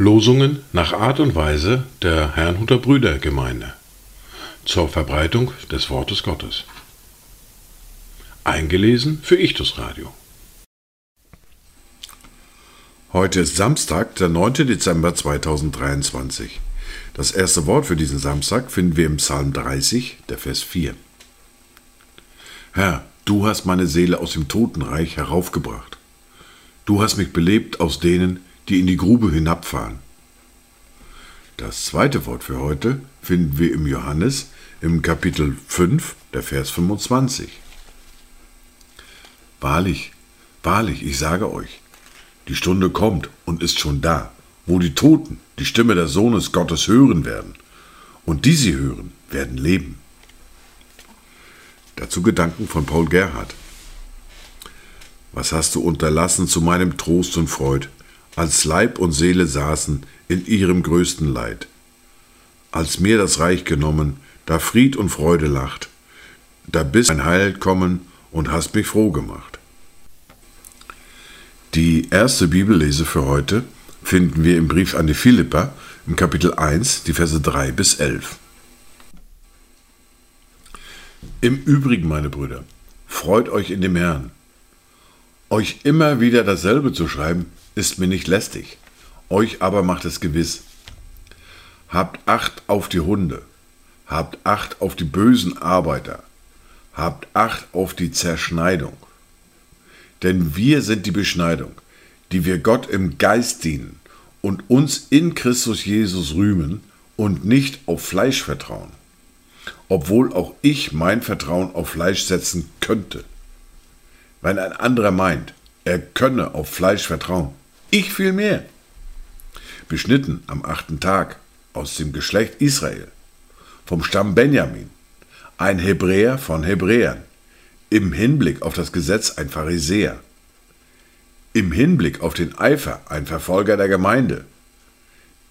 Losungen nach Art und Weise der Herrnhuter Brüdergemeinde zur Verbreitung des Wortes Gottes. Eingelesen für Ichtus Radio. Heute ist Samstag, der 9. Dezember 2023. Das erste Wort für diesen Samstag finden wir im Psalm 30, der Vers 4. Herr, du hast meine Seele aus dem Totenreich heraufgebracht. Du hast mich belebt aus denen, die in die Grube hinabfahren. Das zweite Wort für heute finden wir im Johannes im Kapitel 5, der Vers 25. Wahrlich, wahrlich, ich sage euch, die Stunde kommt und ist schon da, wo die Toten die Stimme des Sohnes Gottes hören werden, und die sie hören, werden leben. Dazu Gedanken von Paul Gerhard. Was hast du unterlassen zu meinem Trost und Freud, als Leib und Seele saßen in ihrem größten Leid? Als mir das Reich genommen, da Fried und Freude lacht, da bist ein Heil kommen und hast mich froh gemacht. Die erste Bibellese für heute finden wir im Brief an die Philipper im Kapitel 1, die Verse 3 bis 11. Im Übrigen, meine Brüder, freut euch in dem Herrn. Euch immer wieder dasselbe zu schreiben, ist mir nicht lästig, euch aber macht es gewiss. Habt Acht auf die Hunde, habt Acht auf die bösen Arbeiter, habt Acht auf die Zerschneidung. Denn wir sind die Beschneidung, die wir Gott im Geist dienen und uns in Christus Jesus rühmen und nicht auf Fleisch vertrauen, obwohl auch ich mein Vertrauen auf Fleisch setzen könnte. Wenn ein anderer meint, er könne auf Fleisch vertrauen, ich viel mehr. Beschnitten am achten Tag aus dem Geschlecht Israel, vom Stamm Benjamin, ein Hebräer von Hebräern, im Hinblick auf das Gesetz ein Pharisäer, im Hinblick auf den Eifer ein Verfolger der Gemeinde,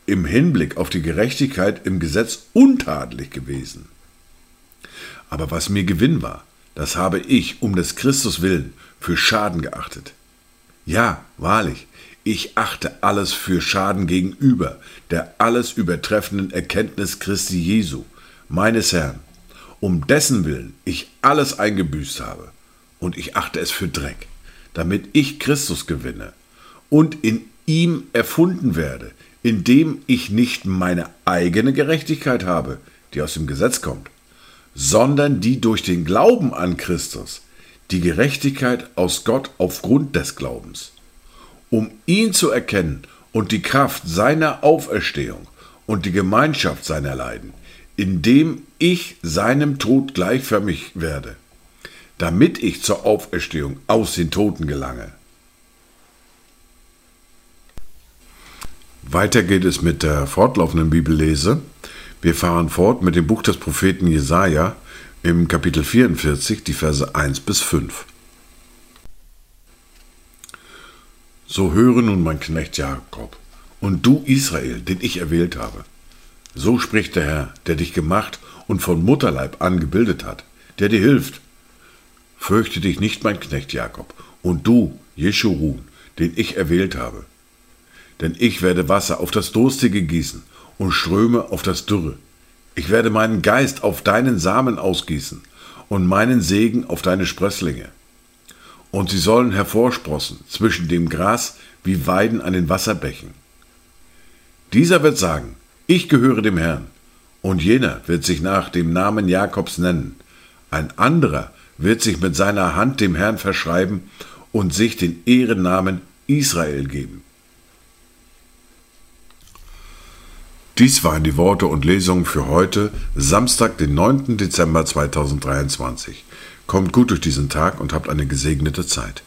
im Hinblick auf die Gerechtigkeit im Gesetz untadelig gewesen. Aber was mir Gewinn war, das habe ich um des Christus willen für Schaden geachtet. Ja, wahrlich, ich achte alles für Schaden gegenüber der alles übertreffenden Erkenntnis Christi Jesu, meines Herrn, um dessen Willen ich alles eingebüßt habe, und ich achte es für Dreck damit ich Christus gewinne und in ihm erfunden werde, indem ich nicht meine eigene Gerechtigkeit habe, die aus dem Gesetz kommt, sondern die durch den Glauben an Christus, die Gerechtigkeit aus Gott aufgrund des Glaubens, um ihn zu erkennen und die Kraft seiner Auferstehung und die Gemeinschaft seiner Leiden, indem ich seinem Tod gleichförmig werde damit ich zur Auferstehung aus den Toten gelange. Weiter geht es mit der fortlaufenden Bibellese. Wir fahren fort mit dem Buch des Propheten Jesaja im Kapitel 44, die Verse 1 bis 5. So höre nun mein Knecht Jakob und du Israel, den ich erwählt habe. So spricht der Herr, der dich gemacht und von Mutterleib angebildet hat, der dir hilft Fürchte dich nicht, mein Knecht Jakob, und du, Jeschurun, den ich erwählt habe. Denn ich werde Wasser auf das Durstige gießen und Ströme auf das Dürre. Ich werde meinen Geist auf deinen Samen ausgießen und meinen Segen auf deine Sprösslinge. Und sie sollen hervorsprossen zwischen dem Gras wie Weiden an den Wasserbächen. Dieser wird sagen, ich gehöre dem Herrn, und jener wird sich nach dem Namen Jakobs nennen, ein anderer wird sich mit seiner Hand dem Herrn verschreiben und sich den Ehrennamen Israel geben. Dies waren die Worte und Lesungen für heute, Samstag, den 9. Dezember 2023. Kommt gut durch diesen Tag und habt eine gesegnete Zeit.